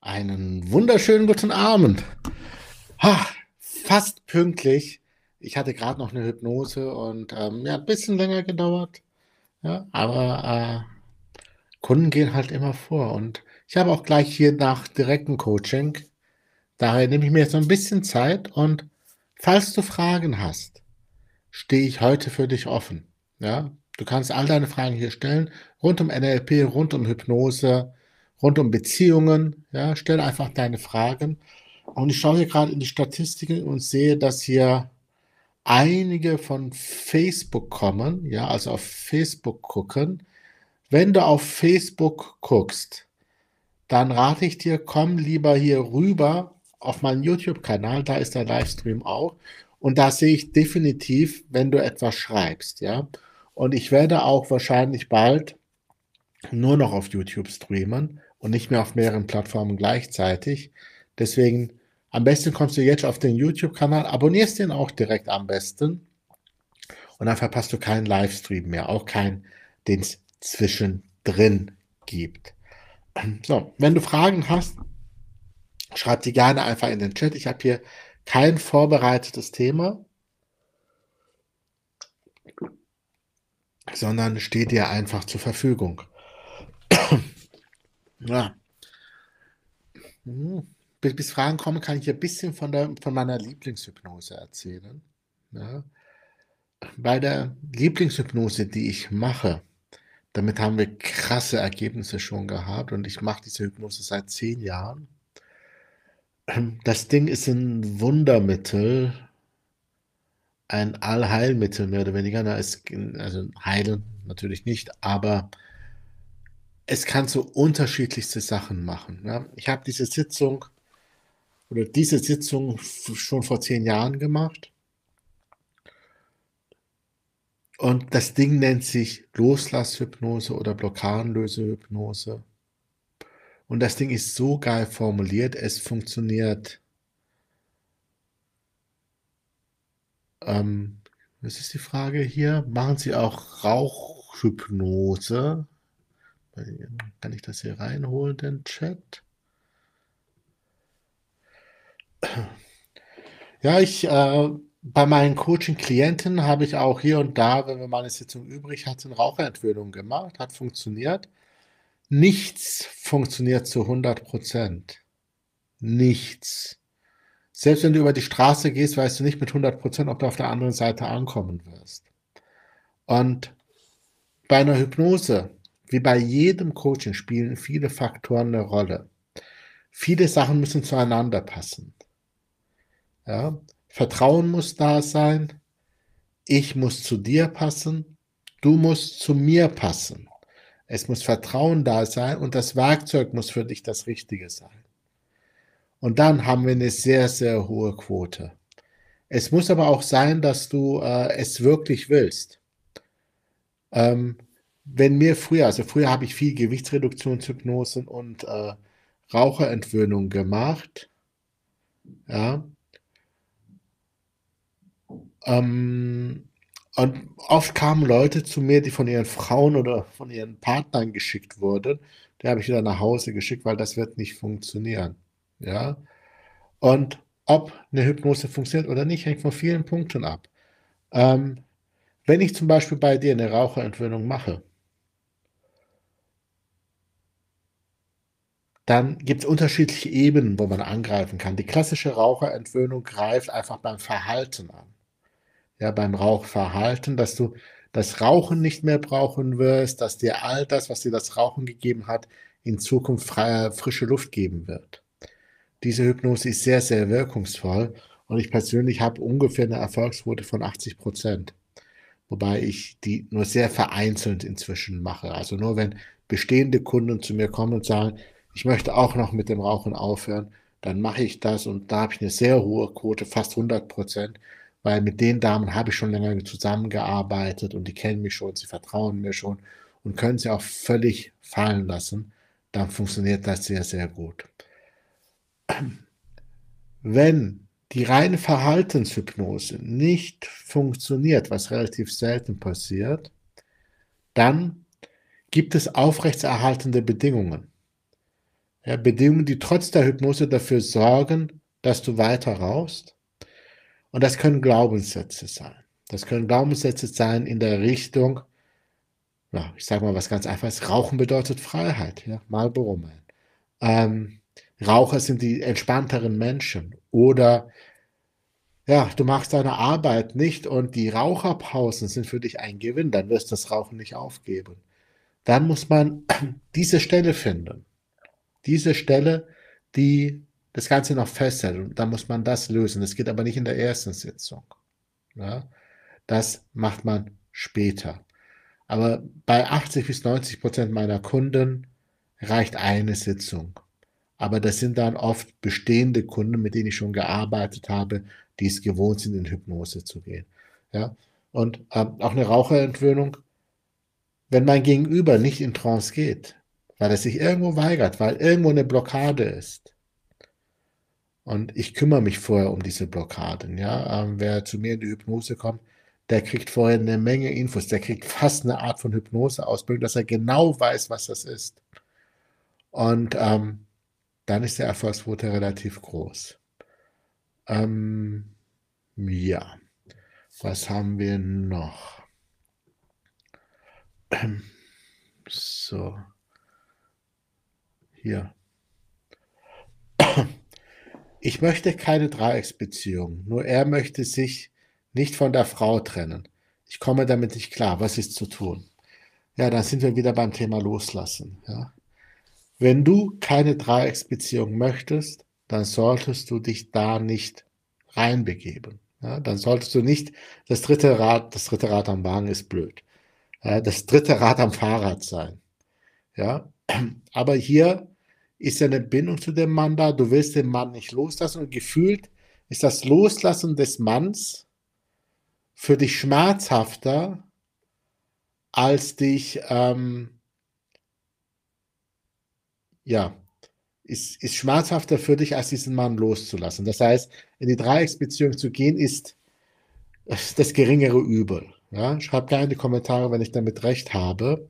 Einen wunderschönen guten Abend. Ha, fast pünktlich. Ich hatte gerade noch eine Hypnose und ähm, ja, ein bisschen länger gedauert. Ja, aber äh, Kunden gehen halt immer vor. Und ich habe auch gleich hier nach direktem Coaching. Daher nehme ich mir jetzt so ein bisschen Zeit und falls du Fragen hast, stehe ich heute für dich offen. Ja, du kannst all deine Fragen hier stellen, rund um NLP, rund um Hypnose, rund um Beziehungen. Ja, stell einfach deine Fragen. Und ich schaue hier gerade in die Statistiken und sehe, dass hier einige von Facebook kommen, ja, also auf Facebook gucken. Wenn du auf Facebook guckst, dann rate ich dir, komm lieber hier rüber auf meinen YouTube-Kanal, da ist der Livestream auch. Und da sehe ich definitiv, wenn du etwas schreibst, ja. Und ich werde auch wahrscheinlich bald nur noch auf YouTube streamen und nicht mehr auf mehreren Plattformen gleichzeitig. Deswegen am besten kommst du jetzt auf den YouTube-Kanal, abonnierst den auch direkt am besten und dann verpasst du keinen Livestream mehr, auch keinen, den es zwischendrin gibt. So, wenn du Fragen hast, schreib die gerne einfach in den Chat. Ich habe hier kein vorbereitetes Thema, sondern steht dir einfach zur Verfügung. Ja. Hm. Bis Fragen kommen, kann ich ein bisschen von, der, von meiner Lieblingshypnose erzählen. Ja. Bei der Lieblingshypnose, die ich mache, damit haben wir krasse Ergebnisse schon gehabt und ich mache diese Hypnose seit zehn Jahren. Das Ding ist ein Wundermittel, ein Allheilmittel mehr oder weniger. also heilen natürlich nicht, aber es kann so unterschiedlichste Sachen machen. Ja. Ich habe diese Sitzung oder diese Sitzung schon vor zehn Jahren gemacht. Und das Ding nennt sich Loslasshypnose oder Blockadenlösehypnose. Und das Ding ist so geil formuliert, es funktioniert. Ähm, was ist die Frage hier? Machen Sie auch Rauchhypnose? Kann ich das hier reinholen, den Chat? Ja, ich, äh, bei meinen Coaching-Klienten habe ich auch hier und da, wenn wir mal eine Sitzung übrig hatten, Raucherentwöhnung gemacht, hat funktioniert. Nichts funktioniert zu 100 Prozent. Nichts. Selbst wenn du über die Straße gehst, weißt du nicht mit 100 Prozent, ob du auf der anderen Seite ankommen wirst. Und bei einer Hypnose wie bei jedem Coaching spielen viele Faktoren eine Rolle. Viele Sachen müssen zueinander passen. Ja? Vertrauen muss da sein. Ich muss zu dir passen. Du musst zu mir passen. Es muss Vertrauen da sein und das Werkzeug muss für dich das Richtige sein. Und dann haben wir eine sehr, sehr hohe Quote. Es muss aber auch sein, dass du äh, es wirklich willst. Ähm, wenn mir früher, also früher habe ich viel Gewichtsreduktionshypnosen und äh, Raucherentwöhnung gemacht. Ja. Ähm, und oft kamen Leute zu mir, die von ihren Frauen oder von ihren Partnern geschickt wurden. Die habe ich wieder nach Hause geschickt, weil das wird nicht funktionieren. Ja. Und ob eine Hypnose funktioniert oder nicht, hängt von vielen Punkten ab. Ähm, wenn ich zum Beispiel bei dir eine Raucherentwöhnung mache, Dann gibt es unterschiedliche Ebenen, wo man angreifen kann. Die klassische Raucherentwöhnung greift einfach beim Verhalten an. Ja, beim Rauchverhalten, dass du das Rauchen nicht mehr brauchen wirst, dass dir all das, was dir das Rauchen gegeben hat, in Zukunft freie, frische Luft geben wird. Diese Hypnose ist sehr, sehr wirkungsvoll und ich persönlich habe ungefähr eine Erfolgsquote von 80 Prozent. Wobei ich die nur sehr vereinzelt inzwischen mache. Also nur wenn bestehende Kunden zu mir kommen und sagen, ich möchte auch noch mit dem Rauchen aufhören, dann mache ich das und da habe ich eine sehr hohe Quote, fast 100 Prozent, weil mit den Damen habe ich schon länger zusammengearbeitet und die kennen mich schon, sie vertrauen mir schon und können sie auch völlig fallen lassen, dann funktioniert das sehr, sehr gut. Wenn die reine Verhaltenshypnose nicht funktioniert, was relativ selten passiert, dann gibt es aufrechtserhaltende Bedingungen. Ja, Bedingungen, die trotz der Hypnose dafür sorgen, dass du weiter rauchst. Und das können Glaubenssätze sein. Das können Glaubenssätze sein in der Richtung, ja, ich sage mal was ganz einfaches, Rauchen bedeutet Freiheit, ja, Marlboro Man. Ähm, Raucher sind die entspannteren Menschen. Oder ja, du machst deine Arbeit nicht und die Raucherpausen sind für dich ein Gewinn, dann wirst du das Rauchen nicht aufgeben. Dann muss man diese Stelle finden. Diese Stelle, die das Ganze noch festhält. Und dann muss man das lösen. Das geht aber nicht in der ersten Sitzung. Ja? Das macht man später. Aber bei 80 bis 90 Prozent meiner Kunden reicht eine Sitzung. Aber das sind dann oft bestehende Kunden, mit denen ich schon gearbeitet habe, die es gewohnt sind, in Hypnose zu gehen. Ja? Und ähm, auch eine Raucherentwöhnung, wenn mein Gegenüber nicht in Trance geht, weil er sich irgendwo weigert, weil irgendwo eine Blockade ist. Und ich kümmere mich vorher um diese Blockaden. Ja? Ähm, wer zu mir in die Hypnose kommt, der kriegt vorher eine Menge Infos, der kriegt fast eine Art von Hypnoseausbildung, dass er genau weiß, was das ist. Und ähm, dann ist der Erfolgsquote relativ groß. Ähm, ja, was haben wir noch? So, hier. Ich möchte keine Dreiecksbeziehung, nur er möchte sich nicht von der Frau trennen. Ich komme damit nicht klar. Was ist zu tun? Ja, dann sind wir wieder beim Thema Loslassen. Ja. Wenn du keine Dreiecksbeziehung möchtest, dann solltest du dich da nicht reinbegeben. Ja, dann solltest du nicht das dritte Rad, das dritte Rad am Wagen ist blöd. Das dritte Rad am Fahrrad sein. Ja, aber hier ist eine Bindung zu dem Mann da. Du willst den Mann nicht loslassen und gefühlt ist das Loslassen des Manns für dich schmerzhafter, als dich, ähm, ja, ist, ist schmerzhafter für dich, als diesen Mann loszulassen. Das heißt, in die Dreiecksbeziehung zu gehen, ist das geringere Übel. Ja? Schreib gerne in die Kommentare, wenn ich damit recht habe.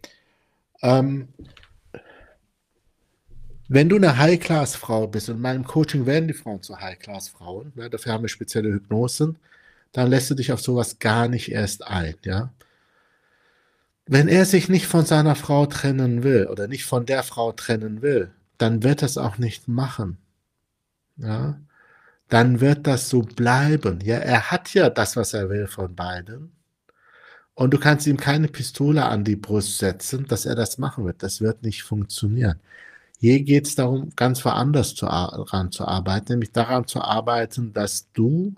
Ähm, wenn du eine High-Class-Frau bist, und in meinem Coaching werden die Frauen zu High-Class-Frauen, ja, dafür haben wir spezielle Hypnosen, dann lässt du dich auf sowas gar nicht erst ein, ja. Wenn er sich nicht von seiner Frau trennen will oder nicht von der Frau trennen will, dann wird es auch nicht machen. Ja? Dann wird das so bleiben. Ja, er hat ja das, was er will von beiden. Und du kannst ihm keine Pistole an die Brust setzen, dass er das machen wird. Das wird nicht funktionieren. Hier geht es darum, ganz woanders zu, daran zu arbeiten, nämlich daran zu arbeiten, dass du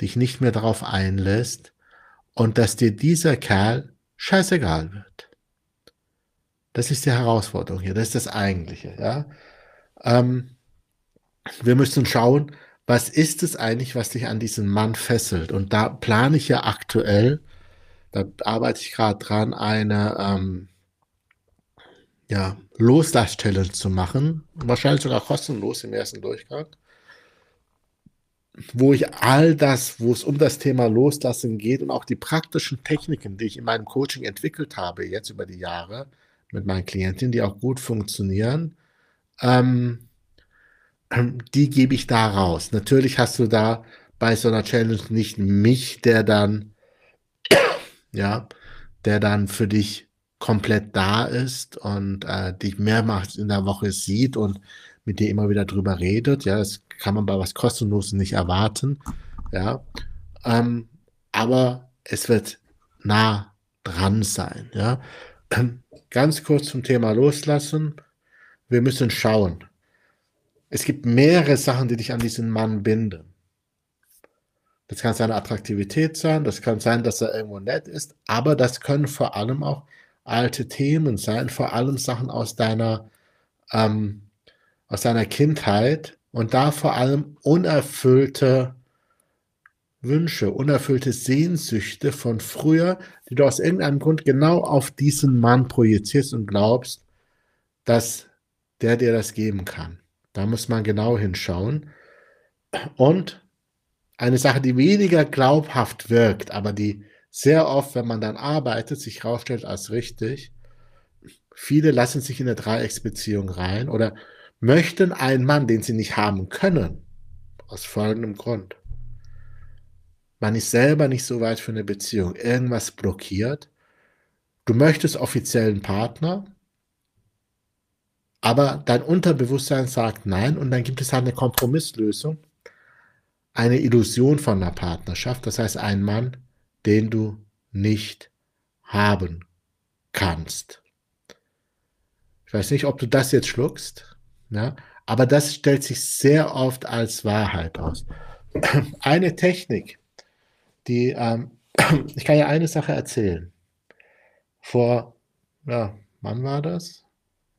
dich nicht mehr darauf einlässt und dass dir dieser Kerl scheißegal wird. Das ist die Herausforderung hier, das ist das Eigentliche. Ja? Ähm, wir müssen schauen, was ist es eigentlich, was dich an diesen Mann fesselt? Und da plane ich ja aktuell, da arbeite ich gerade dran, eine ähm, ja, Loslass-Challenge zu machen. Wahrscheinlich sogar kostenlos im ersten Durchgang wo ich all das, wo es um das Thema Loslassen geht und auch die praktischen Techniken, die ich in meinem Coaching entwickelt habe, jetzt über die Jahre mit meinen Klientinnen, die auch gut funktionieren, ähm, die gebe ich da raus. Natürlich hast du da bei so einer Challenge nicht mich, der dann, ja, der dann für dich komplett da ist und äh, dich mehrmals in der Woche sieht und mit dir immer wieder drüber redet. Ja, das kann man bei was Kostenloses nicht erwarten. Ja, ähm, aber es wird nah dran sein. Ja, ganz kurz zum Thema Loslassen. Wir müssen schauen. Es gibt mehrere Sachen, die dich an diesen Mann binden. Das kann seine Attraktivität sein, das kann sein, dass er irgendwo nett ist, aber das können vor allem auch alte Themen sein, vor allem Sachen aus deiner ähm, aus seiner Kindheit und da vor allem unerfüllte Wünsche, unerfüllte Sehnsüchte von früher, die du aus irgendeinem Grund genau auf diesen Mann projizierst und glaubst, dass der dir das geben kann. Da muss man genau hinschauen. Und eine Sache, die weniger glaubhaft wirkt, aber die sehr oft, wenn man dann arbeitet, sich herausstellt als richtig. Viele lassen sich in eine Dreiecksbeziehung rein oder möchten einen Mann, den sie nicht haben können, aus folgendem Grund. Man ist selber nicht so weit für eine Beziehung. Irgendwas blockiert. Du möchtest offiziellen Partner, aber dein Unterbewusstsein sagt nein und dann gibt es halt eine Kompromisslösung, eine Illusion von einer Partnerschaft, das heißt einen Mann, den du nicht haben kannst. Ich weiß nicht, ob du das jetzt schluckst, ja, aber das stellt sich sehr oft als Wahrheit aus. Eine Technik, die, ähm, ich kann ja eine Sache erzählen. Vor, ja, wann war das?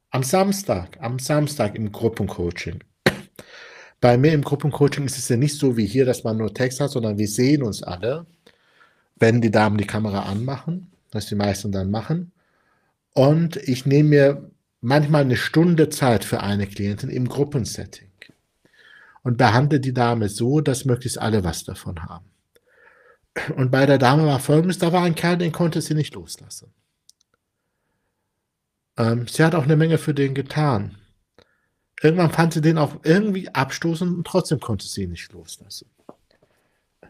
Am Samstag, am Samstag im Gruppencoaching. Bei mir im Gruppencoaching ist es ja nicht so wie hier, dass man nur Text hat, sondern wir sehen uns alle, wenn die Damen die Kamera anmachen, was die meisten dann machen. Und ich nehme mir manchmal eine Stunde Zeit für eine Klientin im Gruppensetting und behandle die Dame so, dass möglichst alle was davon haben. Und bei der Dame war folgendes, da war ein Kerl, den konnte sie nicht loslassen. Ähm, sie hat auch eine Menge für den getan. Irgendwann fand sie den auch irgendwie abstoßend und trotzdem konnte sie ihn nicht loslassen.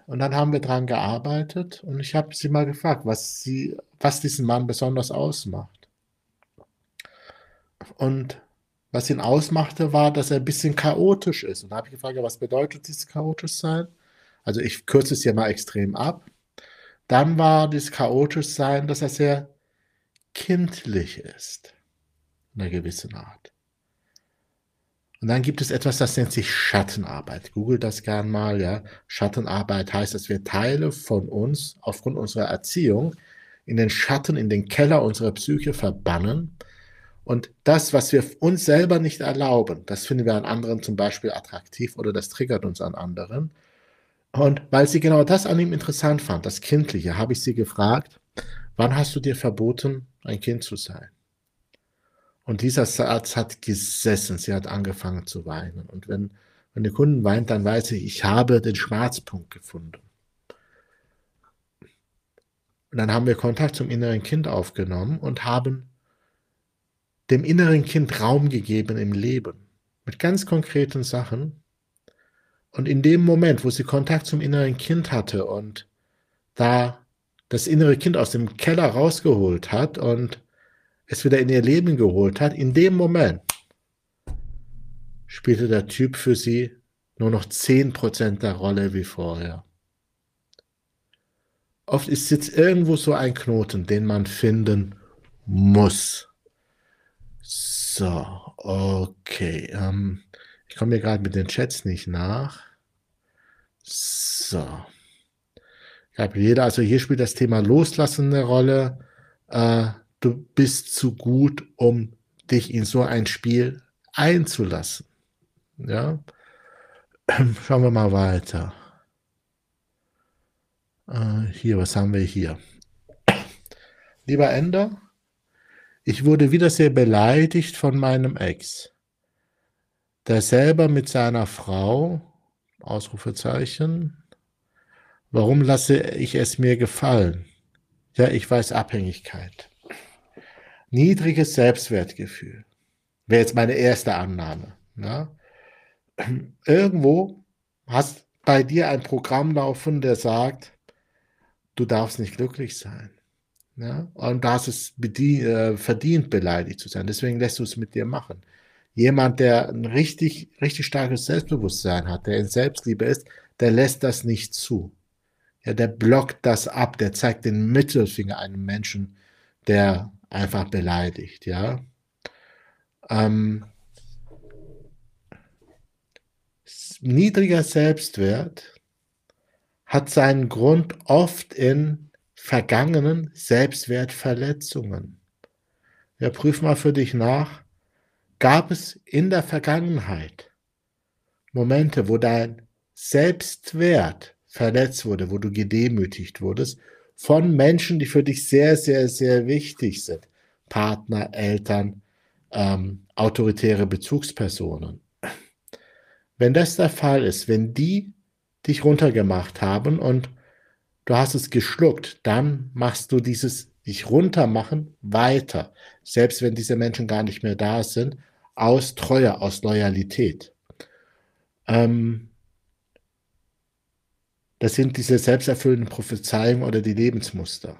Und dann haben wir dran gearbeitet und ich habe sie mal gefragt, was, sie, was diesen Mann besonders ausmacht. Und was ihn ausmachte, war, dass er ein bisschen chaotisch ist. Und da habe ich gefragt, was bedeutet dieses chaotisch sein? Also ich kürze es hier mal extrem ab. Dann war dieses chaotisch sein, dass er sehr kindlich ist. In einer gewissen Art. Und dann gibt es etwas, das nennt sich Schattenarbeit. Google das gern mal, ja. Schattenarbeit heißt, dass wir Teile von uns aufgrund unserer Erziehung in den Schatten, in den Keller unserer Psyche verbannen. Und das, was wir uns selber nicht erlauben, das finden wir an anderen zum Beispiel attraktiv oder das triggert uns an anderen. Und weil sie genau das an ihm interessant fand, das Kindliche, habe ich sie gefragt, wann hast du dir verboten, ein Kind zu sein? Und dieser Satz hat gesessen, sie hat angefangen zu weinen. Und wenn, wenn der Kunde weint, dann weiß ich, ich habe den Schmerzpunkt gefunden. Und dann haben wir Kontakt zum inneren Kind aufgenommen und haben dem inneren Kind Raum gegeben im Leben. Mit ganz konkreten Sachen, und in dem Moment, wo sie Kontakt zum inneren Kind hatte und da das innere Kind aus dem Keller rausgeholt hat und es wieder in ihr Leben geholt hat, in dem Moment spielte der Typ für sie nur noch 10% der Rolle wie vorher. Oft ist jetzt irgendwo so ein Knoten, den man finden muss. So, okay. Ähm, ich komme mir gerade mit den Chats nicht nach. So. Jeder, also hier spielt das Thema Loslassen eine Rolle. Äh, du bist zu gut, um dich in so ein Spiel einzulassen. Ja. Schauen wir mal weiter. Äh, hier, was haben wir hier? Lieber Ender, ich wurde wieder sehr beleidigt von meinem Ex, der selber mit seiner Frau Ausrufezeichen. Warum lasse ich es mir gefallen? Ja, ich weiß Abhängigkeit. Niedriges Selbstwertgefühl wäre jetzt meine erste Annahme. Ja? Irgendwo hast bei dir ein Programm laufen, der sagt, du darfst nicht glücklich sein. Ja? Und du hast es äh, verdient, beleidigt zu sein. Deswegen lässt du es mit dir machen. Jemand, der ein richtig, richtig starkes Selbstbewusstsein hat, der in Selbstliebe ist, der lässt das nicht zu. Ja, der blockt das ab, der zeigt den Mittelfinger einem Menschen, der einfach beleidigt, ja. Ähm, niedriger Selbstwert hat seinen Grund oft in vergangenen Selbstwertverletzungen. Ja, prüf mal für dich nach, Gab es in der Vergangenheit Momente, wo dein Selbstwert verletzt wurde, wo du gedemütigt wurdest von Menschen, die für dich sehr, sehr, sehr wichtig sind? Partner, Eltern, ähm, autoritäre Bezugspersonen. Wenn das der Fall ist, wenn die dich runtergemacht haben und du hast es geschluckt, dann machst du dieses dich runtermachen weiter, selbst wenn diese Menschen gar nicht mehr da sind, aus Treue, aus Loyalität. Ähm, das sind diese selbsterfüllenden Prophezeiungen oder die Lebensmuster.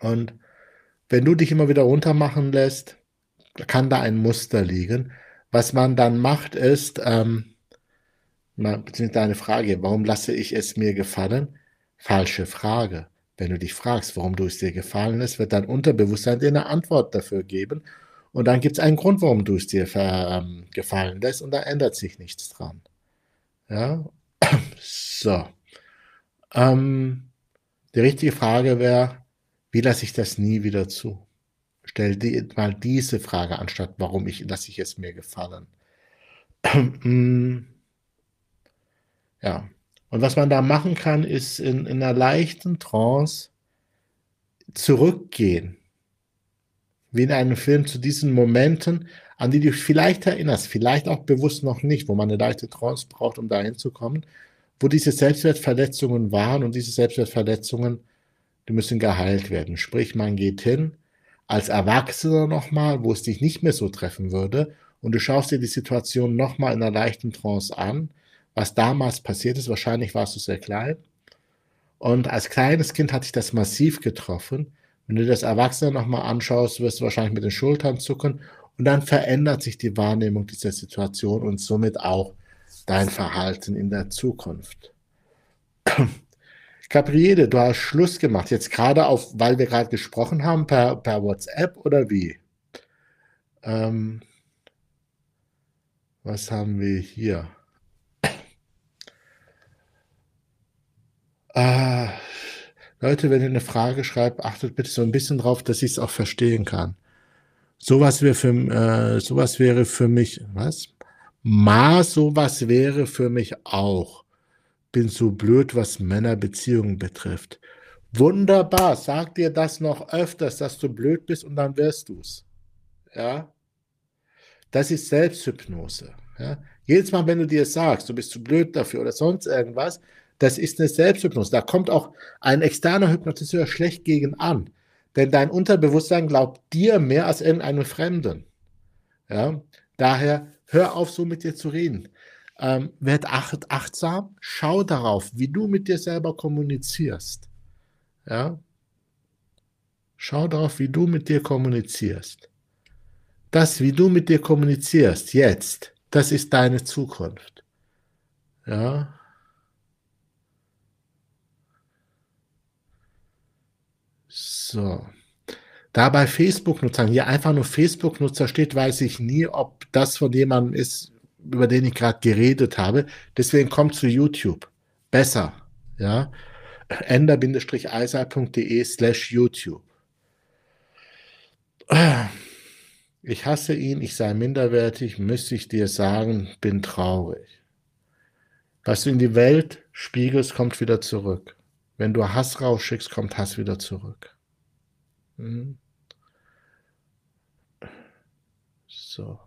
Und wenn du dich immer wieder runtermachen lässt, kann da ein Muster liegen. Was man dann macht, ist, ähm, beziehungsweise deine Frage, warum lasse ich es mir gefallen? Falsche Frage. Wenn du dich fragst, warum du es dir gefallen lässt, wird dein Unterbewusstsein dir eine Antwort dafür geben. Und dann gibt es einen Grund, warum du es dir ähm, gefallen lässt und da ändert sich nichts dran. Ja, so. Ähm, die richtige Frage wäre, wie lasse ich das nie wieder zu? Stell dir mal diese Frage anstatt, warum ich, lasse ich es mir gefallen. ja. Und was man da machen kann, ist in, in einer leichten Trance zurückgehen. Wie in einem Film zu diesen Momenten, an die du vielleicht erinnerst, vielleicht auch bewusst noch nicht, wo man eine leichte Trance braucht, um dahin zu kommen, wo diese Selbstwertverletzungen waren und diese Selbstwertverletzungen, die müssen geheilt werden. Sprich, man geht hin als Erwachsener nochmal, wo es dich nicht mehr so treffen würde und du schaust dir die Situation nochmal in einer leichten Trance an, was damals passiert ist. Wahrscheinlich warst du sehr klein. Und als kleines Kind hat dich das massiv getroffen. Wenn du das Erwachsene nochmal anschaust, wirst du wahrscheinlich mit den Schultern zucken und dann verändert sich die Wahrnehmung dieser Situation und somit auch dein Verhalten in der Zukunft. Gabriele, du hast Schluss gemacht, jetzt gerade auf, weil wir gerade gesprochen haben, per, per WhatsApp oder wie? Ähm, was haben wir hier? Äh, Leute, wenn ihr eine Frage schreibt, achtet bitte so ein bisschen drauf, dass ich es auch verstehen kann. Sowas wäre für, äh, sowas wäre für mich, was? Ma, sowas wäre für mich auch. Bin so blöd, was Männerbeziehungen betrifft. Wunderbar, sag dir das noch öfters, dass du blöd bist und dann wirst du's. Ja? Das ist Selbsthypnose. Ja? Jedes Mal, wenn du dir sagst, du bist zu blöd dafür oder sonst irgendwas, das ist eine Selbsthypnose. Da kommt auch ein externer Hypnotiseur schlecht gegen an. Denn dein Unterbewusstsein glaubt dir mehr als irgendeinem Fremden. Ja? Daher hör auf, so mit dir zu reden. Ähm, werd acht, achtsam, schau darauf, wie du mit dir selber kommunizierst. Ja? Schau darauf, wie du mit dir kommunizierst. Das, wie du mit dir kommunizierst, jetzt, das ist deine Zukunft. Ja? So. Da bei Facebook-Nutzern hier einfach nur Facebook-Nutzer steht, weiß ich nie, ob das von jemandem ist, über den ich gerade geredet habe. Deswegen kommt zu YouTube. Besser. Ja. ender-eisal.de slash YouTube. Ich hasse ihn, ich sei minderwertig, müsste ich dir sagen, bin traurig. Was du in die Welt spiegelst, kommt wieder zurück. Wenn du Hass rausschickst, kommt Hass wieder zurück. Mhm. So.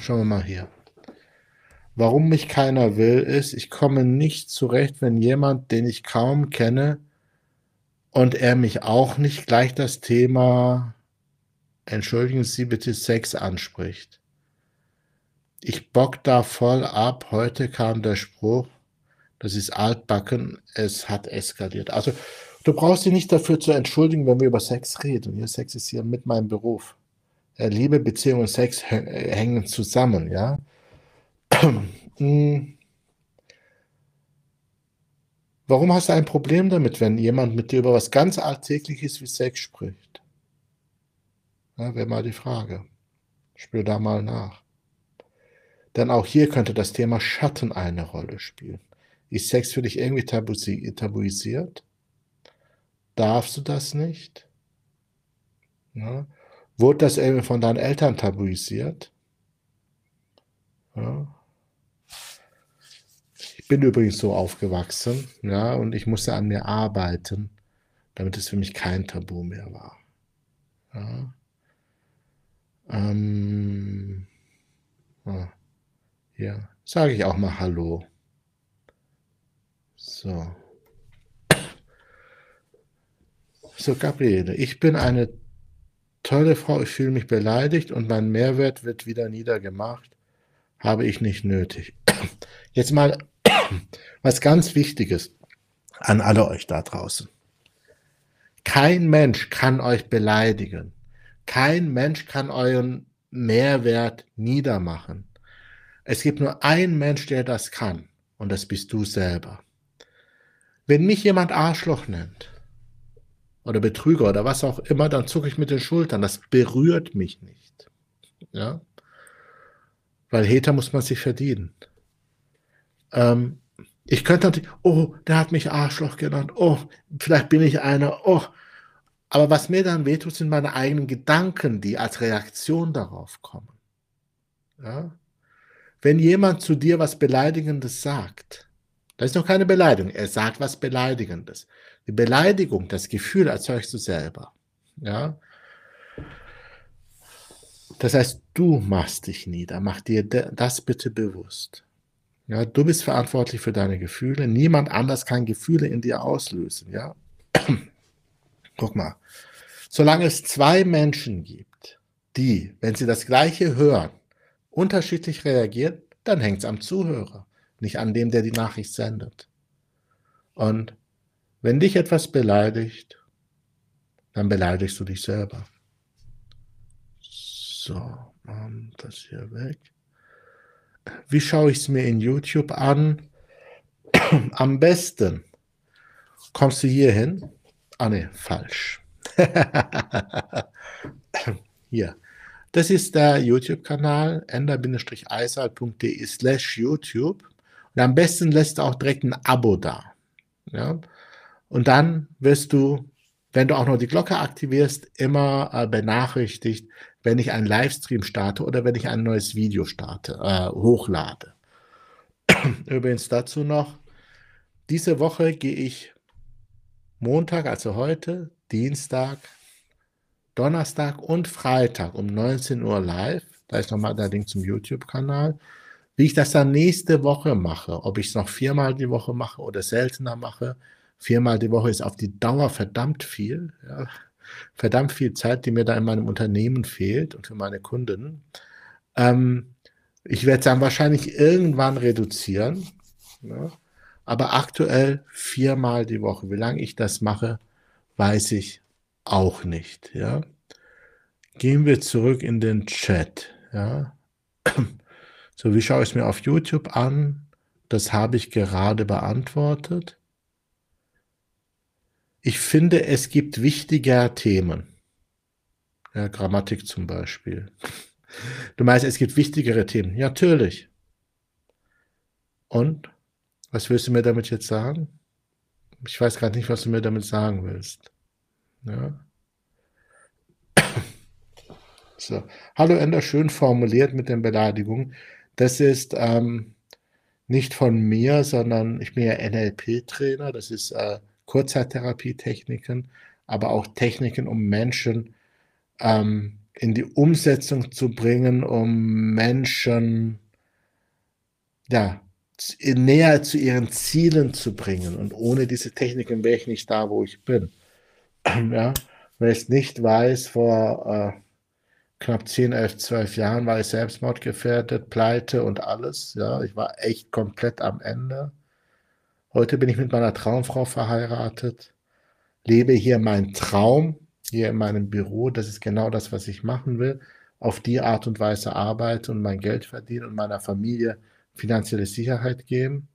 Schauen wir mal hier. Warum mich keiner will, ist, ich komme nicht zurecht, wenn jemand, den ich kaum kenne, und er mich auch nicht gleich das Thema, entschuldigen Sie bitte, Sex anspricht. Ich bock da voll ab. Heute kam der Spruch, das ist altbacken, es hat eskaliert. Also Du brauchst dich nicht dafür zu entschuldigen, wenn wir über Sex reden. Ja, Sex ist hier mit meinem Beruf. Ja, Liebe, Beziehung und Sex hängen zusammen, ja. Hm. Warum hast du ein Problem damit, wenn jemand mit dir über was ganz Alltägliches wie Sex spricht? Ja, Wäre mal die Frage. Spür da mal nach. Denn auch hier könnte das Thema Schatten eine Rolle spielen. Ist Sex für dich irgendwie tabuisiert? Darfst du das nicht? Ja. Wurde das irgendwie von deinen Eltern tabuisiert? Ja. Ich bin übrigens so aufgewachsen, ja, und ich musste an mir arbeiten, damit es für mich kein Tabu mehr war. Ja. Ähm, ja. Hier sage ich auch mal Hallo. So. So, Gabriele, ich bin eine Tolle Frau, ich fühle mich beleidigt und mein Mehrwert wird wieder niedergemacht. Habe ich nicht nötig. Jetzt mal was ganz Wichtiges an alle euch da draußen. Kein Mensch kann euch beleidigen. Kein Mensch kann euren Mehrwert niedermachen. Es gibt nur einen Mensch, der das kann, und das bist du selber. Wenn mich jemand Arschloch nennt oder Betrüger oder was auch immer, dann zucke ich mit den Schultern. Das berührt mich nicht. Ja? Weil Hater muss man sich verdienen. Ähm, ich könnte natürlich, oh, der hat mich Arschloch genannt, oh, vielleicht bin ich einer, oh. Aber was mir dann wehtut, sind meine eigenen Gedanken, die als Reaktion darauf kommen. Ja? Wenn jemand zu dir was Beleidigendes sagt, das ist noch keine Beleidigung, er sagt was Beleidigendes. Die Beleidigung, das Gefühl erzeugst du selber. Ja? Das heißt, du machst dich nieder, mach dir das bitte bewusst. Ja, du bist verantwortlich für deine Gefühle. Niemand anders kann Gefühle in dir auslösen. Ja, guck mal. Solange es zwei Menschen gibt, die, wenn sie das Gleiche hören, unterschiedlich reagieren, dann hängt es am Zuhörer, nicht an dem, der die Nachricht sendet. Und wenn dich etwas beleidigt, dann beleidigst du dich selber. So, das hier weg. Wie schaue ich es mir in YouTube an? Am besten kommst du hier hin. Ah ne, falsch. hier. Das ist der YouTube-Kanal ender-eisal.de slash YouTube. Und am besten lässt du auch direkt ein Abo da. Ja? Und dann wirst du, wenn du auch noch die Glocke aktivierst, immer äh, benachrichtigt, wenn ich einen Livestream starte oder wenn ich ein neues Video starte, äh, hochlade. Übrigens dazu noch, diese Woche gehe ich Montag, also heute, Dienstag, Donnerstag und Freitag um 19 Uhr live. Da ist nochmal der Link zum YouTube-Kanal. Wie ich das dann nächste Woche mache, ob ich es noch viermal die Woche mache oder seltener mache. Viermal die Woche ist auf die Dauer verdammt viel. Ja verdammt viel Zeit, die mir da in meinem Unternehmen fehlt und für meine Kunden. Ähm, ich werde es dann wahrscheinlich irgendwann reduzieren, ne? aber aktuell viermal die Woche. Wie lange ich das mache, weiß ich auch nicht. Ja? Gehen wir zurück in den Chat. Ja? So, wie schaue ich es mir auf YouTube an? Das habe ich gerade beantwortet. Ich finde, es gibt wichtiger Themen. Ja, Grammatik zum Beispiel. Du meinst, es gibt wichtigere Themen. Ja, natürlich. Und? Was willst du mir damit jetzt sagen? Ich weiß gerade nicht, was du mir damit sagen willst. Ja. So. Hallo Ender, schön formuliert mit den Beleidigungen. Das ist ähm, nicht von mir, sondern ich bin ja NLP-Trainer. Das ist äh, Kurzzeittherapie-Techniken, aber auch Techniken, um Menschen ähm, in die Umsetzung zu bringen, um Menschen ja, näher zu ihren Zielen zu bringen. Und ohne diese Techniken wäre ich nicht da, wo ich bin. Ja, ich es nicht weiß, vor äh, knapp 10, 11, 12 Jahren war ich selbstmordgefährdet, pleite und alles. Ja, ich war echt komplett am Ende. Heute bin ich mit meiner Traumfrau verheiratet, lebe hier meinen Traum, hier in meinem Büro. Das ist genau das, was ich machen will. Auf die Art und Weise arbeite und mein Geld verdienen und meiner Familie finanzielle Sicherheit geben.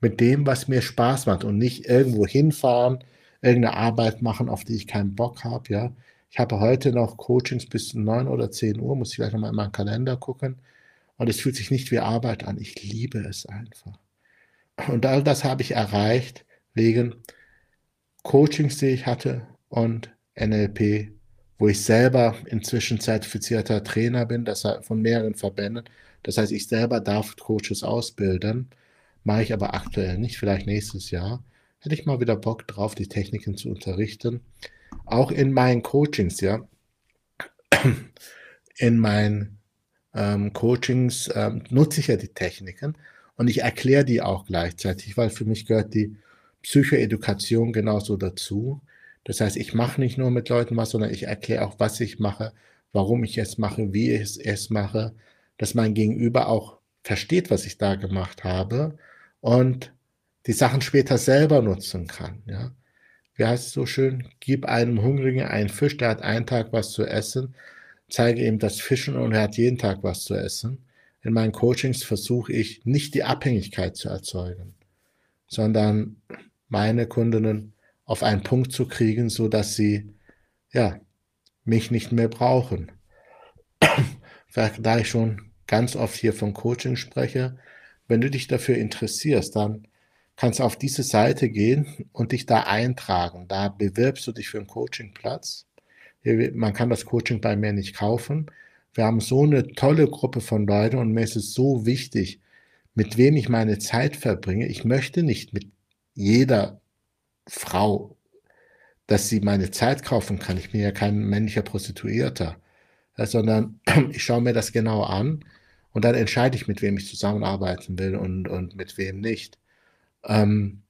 Mit dem, was mir Spaß macht und nicht irgendwo hinfahren, irgendeine Arbeit machen, auf die ich keinen Bock habe. Ja. Ich habe heute noch Coachings bis 9 oder 10 Uhr, muss ich gleich nochmal in meinen Kalender gucken. Und es fühlt sich nicht wie Arbeit an. Ich liebe es einfach. Und all das habe ich erreicht wegen Coachings, die ich hatte und NLP, wo ich selber inzwischen zertifizierter Trainer bin, das von mehreren Verbänden. Das heißt, ich selber darf Coaches ausbilden, mache ich aber aktuell nicht, vielleicht nächstes Jahr. Hätte ich mal wieder Bock drauf, die Techniken zu unterrichten. Auch in meinen Coachings, ja. In meinen ähm, Coachings ähm, nutze ich ja die Techniken, und ich erkläre die auch gleichzeitig, weil für mich gehört die Psychoedukation genauso dazu. Das heißt, ich mache nicht nur mit Leuten was, sondern ich erkläre auch, was ich mache, warum ich es mache, wie ich es mache, dass mein Gegenüber auch versteht, was ich da gemacht habe und die Sachen später selber nutzen kann. Ja? Wie heißt es so schön? Gib einem Hungrigen einen Fisch, der hat einen Tag was zu essen, zeige ihm das Fischen und er hat jeden Tag was zu essen. In meinen Coachings versuche ich nicht die Abhängigkeit zu erzeugen, sondern meine Kundinnen auf einen Punkt zu kriegen, so dass sie ja mich nicht mehr brauchen. da ich schon ganz oft hier von Coaching spreche, wenn du dich dafür interessierst, dann kannst du auf diese Seite gehen und dich da eintragen. Da bewirbst du dich für einen Coachingplatz. Man kann das Coaching bei mir nicht kaufen. Wir haben so eine tolle Gruppe von Leuten und mir ist es so wichtig, mit wem ich meine Zeit verbringe. Ich möchte nicht mit jeder Frau, dass sie meine Zeit kaufen kann. Ich bin ja kein männlicher Prostituierter, sondern ich schaue mir das genau an und dann entscheide ich, mit wem ich zusammenarbeiten will und, und mit wem nicht. Ähm,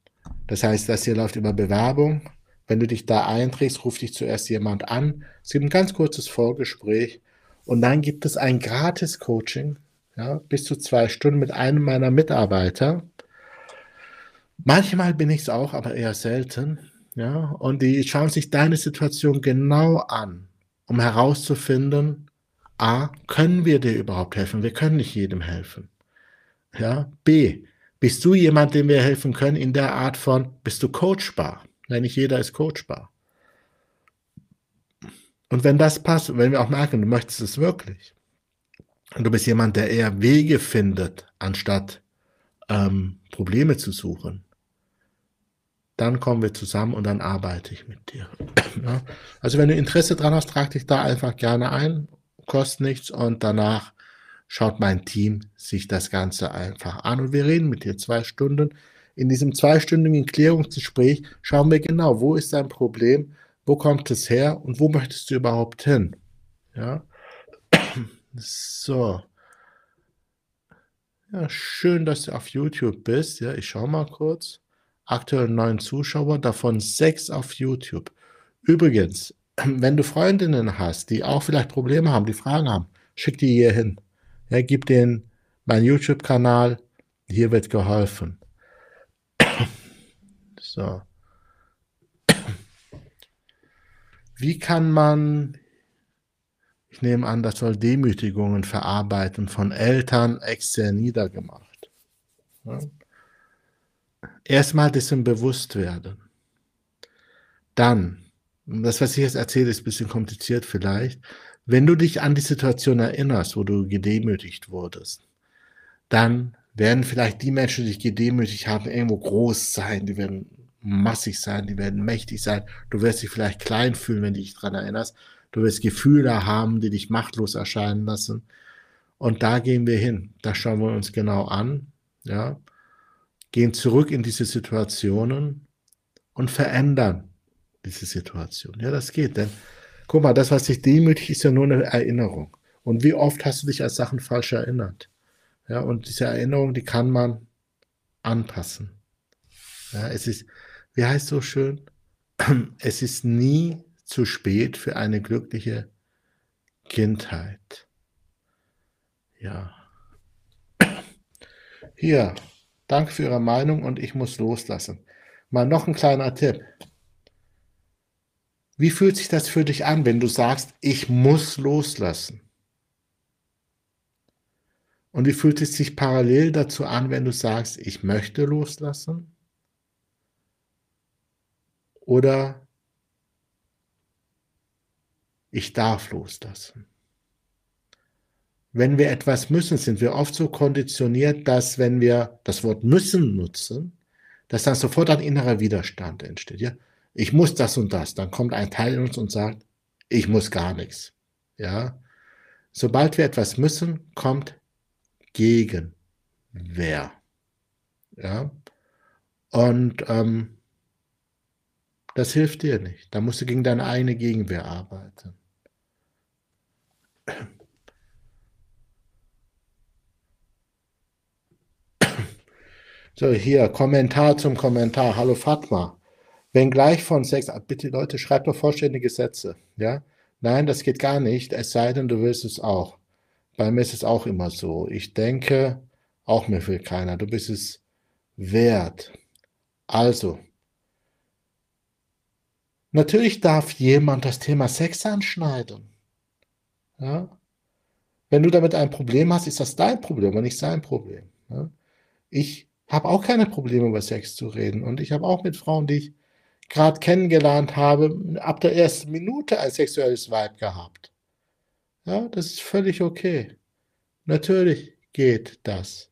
das heißt, das hier läuft über Bewerbung. Wenn du dich da einträgst, ruft dich zuerst jemand an. Es gibt ein ganz kurzes Vorgespräch und dann gibt es ein Gratis-Coaching, ja, bis zu zwei Stunden mit einem meiner Mitarbeiter. Manchmal bin ich es auch, aber eher selten. Ja, und die schauen sich deine Situation genau an, um herauszufinden, A, können wir dir überhaupt helfen? Wir können nicht jedem helfen. Ja, B, bist du jemand, dem wir helfen können in der Art von, bist du coachbar? Nein, nicht jeder ist coachbar. Und wenn das passt, wenn wir auch merken, du möchtest es wirklich, und du bist jemand, der eher Wege findet, anstatt ähm, Probleme zu suchen, dann kommen wir zusammen und dann arbeite ich mit dir. Ja? Also wenn du Interesse dran hast, trag dich da einfach gerne ein, kostet nichts und danach schaut mein Team sich das Ganze einfach an und wir reden mit dir zwei Stunden. In diesem zweistündigen Klärungsgespräch schauen wir genau, wo ist dein Problem, wo kommt es her und wo möchtest du überhaupt hin? Ja. So. Ja, schön, dass du auf YouTube bist. Ja, ich schaue mal kurz. Aktuell neun Zuschauer, davon sechs auf YouTube. Übrigens, wenn du Freundinnen hast, die auch vielleicht Probleme haben, die Fragen haben, schick die hier hin. Ja, gib denen meinen YouTube-Kanal, hier wird geholfen. So. Wie kann man, ich nehme an, das soll Demütigungen verarbeiten von Eltern extern niedergemacht. Ja. Erstmal dessen bewusst werden. Dann, das, was ich jetzt erzähle, ist ein bisschen kompliziert vielleicht. Wenn du dich an die Situation erinnerst, wo du gedemütigt wurdest, dann werden vielleicht die Menschen, die dich gedemütigt haben, irgendwo groß sein, die werden massig sein, die werden mächtig sein. Du wirst dich vielleicht klein fühlen, wenn du dich daran erinnerst. Du wirst Gefühle haben, die dich machtlos erscheinen lassen. Und da gehen wir hin. Da schauen wir uns genau an. Ja. Gehen zurück in diese Situationen und verändern diese Situation. Ja, das geht. Denn guck mal, das, was dich demütigt, ist ja nur eine Erinnerung. Und wie oft hast du dich als Sachen falsch erinnert? Ja, und diese Erinnerung, die kann man anpassen. Ja, es ist, wie heißt so schön? Es ist nie zu spät für eine glückliche Kindheit. Ja. Hier, danke für Ihre Meinung und ich muss loslassen. Mal noch ein kleiner Tipp. Wie fühlt sich das für dich an, wenn du sagst, ich muss loslassen? Und wie fühlt es sich parallel dazu an, wenn du sagst, ich möchte loslassen? Oder ich darf loslassen? Wenn wir etwas müssen, sind wir oft so konditioniert, dass wenn wir das Wort müssen nutzen, dass dann sofort ein innerer Widerstand entsteht. Ja? ich muss das und das, dann kommt ein Teil in uns und sagt, ich muss gar nichts. Ja, sobald wir etwas müssen, kommt Gegenwehr. Ja, und ähm, das hilft dir nicht. Da musst du gegen deine eigene Gegenwehr arbeiten. So, hier, Kommentar zum Kommentar. Hallo Fatma. Wenn gleich von Sex, ah, bitte Leute, schreibt doch vollständige Sätze, ja? Nein, das geht gar nicht, es sei denn, du willst es auch. Bei mir ist es auch immer so. Ich denke, auch mir will keiner, du bist es wert. Also, natürlich darf jemand das Thema Sex anschneiden. Ja? Wenn du damit ein Problem hast, ist das dein Problem und nicht sein Problem. Ja? Ich habe auch keine Probleme über Sex zu reden und ich habe auch mit Frauen, die ich gerade kennengelernt habe, ab der ersten Minute ein sexuelles Vibe gehabt. Ja, das ist völlig okay. Natürlich geht das.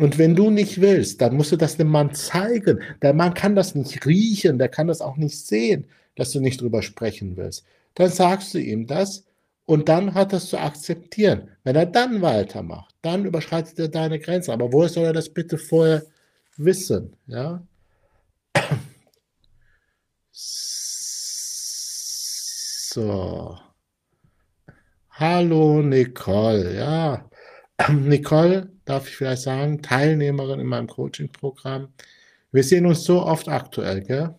Und wenn du nicht willst, dann musst du das dem Mann zeigen. Der Mann kann das nicht riechen, der kann das auch nicht sehen, dass du nicht drüber sprechen willst. Dann sagst du ihm das und dann hat das zu akzeptieren. Wenn er dann weitermacht, dann überschreitet er deine Grenze. Aber woher soll er das bitte vorher wissen? Ja? So. Hallo Nicole, ja. Nicole, darf ich vielleicht sagen, Teilnehmerin in meinem Coaching-Programm. Wir sehen uns so oft aktuell, gell?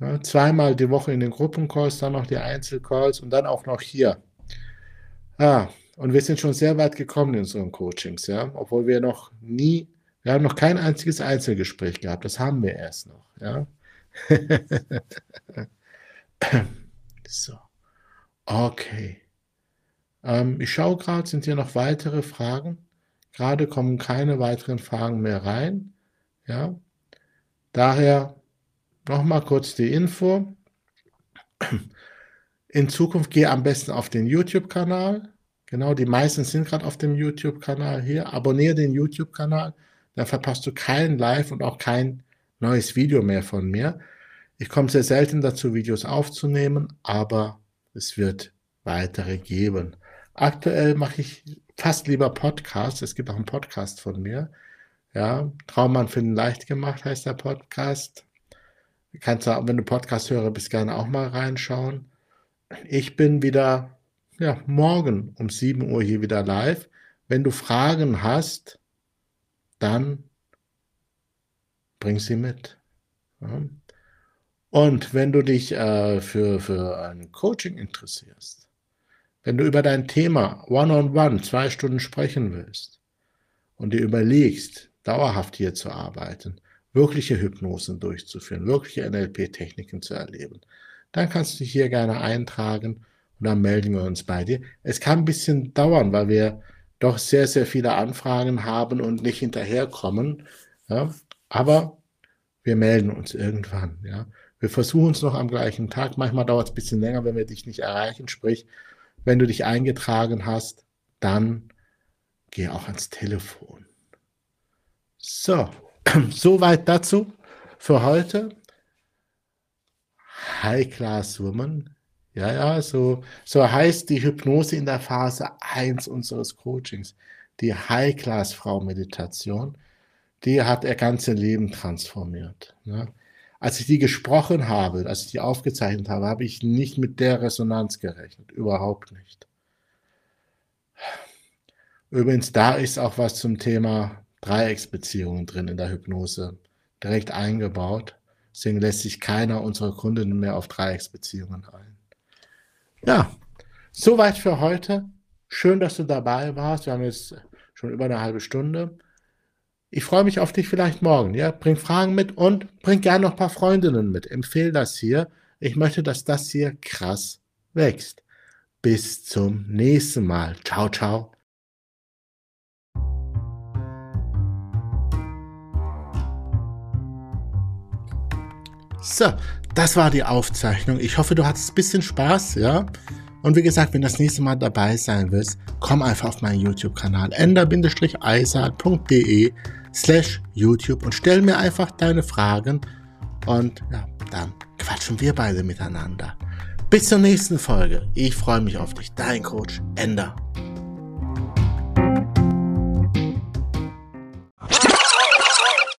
Ja, zweimal die Woche in den Gruppencalls, dann noch die Einzelcalls und dann auch noch hier. Ja, und wir sind schon sehr weit gekommen in unseren Coachings, ja, obwohl wir noch nie, wir haben noch kein einziges Einzelgespräch gehabt, das haben wir erst noch, ja. so, okay. Ähm, ich schaue gerade, sind hier noch weitere Fragen? Gerade kommen keine weiteren Fragen mehr rein, ja. Daher Nochmal kurz die Info. In Zukunft gehe am besten auf den YouTube-Kanal. Genau, die meisten sind gerade auf dem YouTube-Kanal hier. Abonniere den YouTube-Kanal, dann verpasst du kein Live und auch kein neues Video mehr von mir. Ich komme sehr selten dazu, Videos aufzunehmen, aber es wird weitere geben. Aktuell mache ich fast lieber Podcasts. Es gibt auch einen Podcast von mir. Ja, Traummann finden leicht gemacht heißt der Podcast. Kannst du, wenn du Podcast-Hörer bist, gerne auch mal reinschauen. Ich bin wieder, ja, morgen um 7 Uhr hier wieder live. Wenn du Fragen hast, dann bring sie mit. Ja. Und wenn du dich äh, für, für ein Coaching interessierst, wenn du über dein Thema one-on-one -on -one zwei Stunden sprechen willst und dir überlegst, dauerhaft hier zu arbeiten, wirkliche Hypnosen durchzuführen, wirkliche NLP-Techniken zu erleben, dann kannst du dich hier gerne eintragen und dann melden wir uns bei dir. Es kann ein bisschen dauern, weil wir doch sehr, sehr viele Anfragen haben und nicht hinterherkommen. Ja, aber wir melden uns irgendwann. Ja. Wir versuchen es noch am gleichen Tag. Manchmal dauert es ein bisschen länger, wenn wir dich nicht erreichen. Sprich, wenn du dich eingetragen hast, dann geh auch ans Telefon. So, Soweit dazu für heute. High Class Woman. Ja, ja, so, so heißt die Hypnose in der Phase 1 unseres Coachings. Die High Class Frau Meditation, die hat ihr ganzes Leben transformiert. Ne? Als ich die gesprochen habe, als ich die aufgezeichnet habe, habe ich nicht mit der Resonanz gerechnet. Überhaupt nicht. Übrigens, da ist auch was zum Thema Dreiecksbeziehungen drin in der Hypnose, direkt eingebaut. Deswegen lässt sich keiner unserer Kundinnen mehr auf Dreiecksbeziehungen ein. Ja, soweit für heute. Schön, dass du dabei warst. Wir haben jetzt schon über eine halbe Stunde. Ich freue mich auf dich vielleicht morgen. Ja, bring Fragen mit und bring gerne noch ein paar Freundinnen mit. Empfehle das hier. Ich möchte, dass das hier krass wächst. Bis zum nächsten Mal. Ciao, ciao. So, das war die Aufzeichnung. Ich hoffe, du hattest ein bisschen Spaß, ja? Und wie gesagt, wenn du das nächste Mal dabei sein willst, komm einfach auf meinen YouTube-Kanal ender-eisart.de slash YouTube und stell mir einfach deine Fragen und ja, dann quatschen wir beide miteinander. Bis zur nächsten Folge. Ich freue mich auf dich. Dein Coach Ender.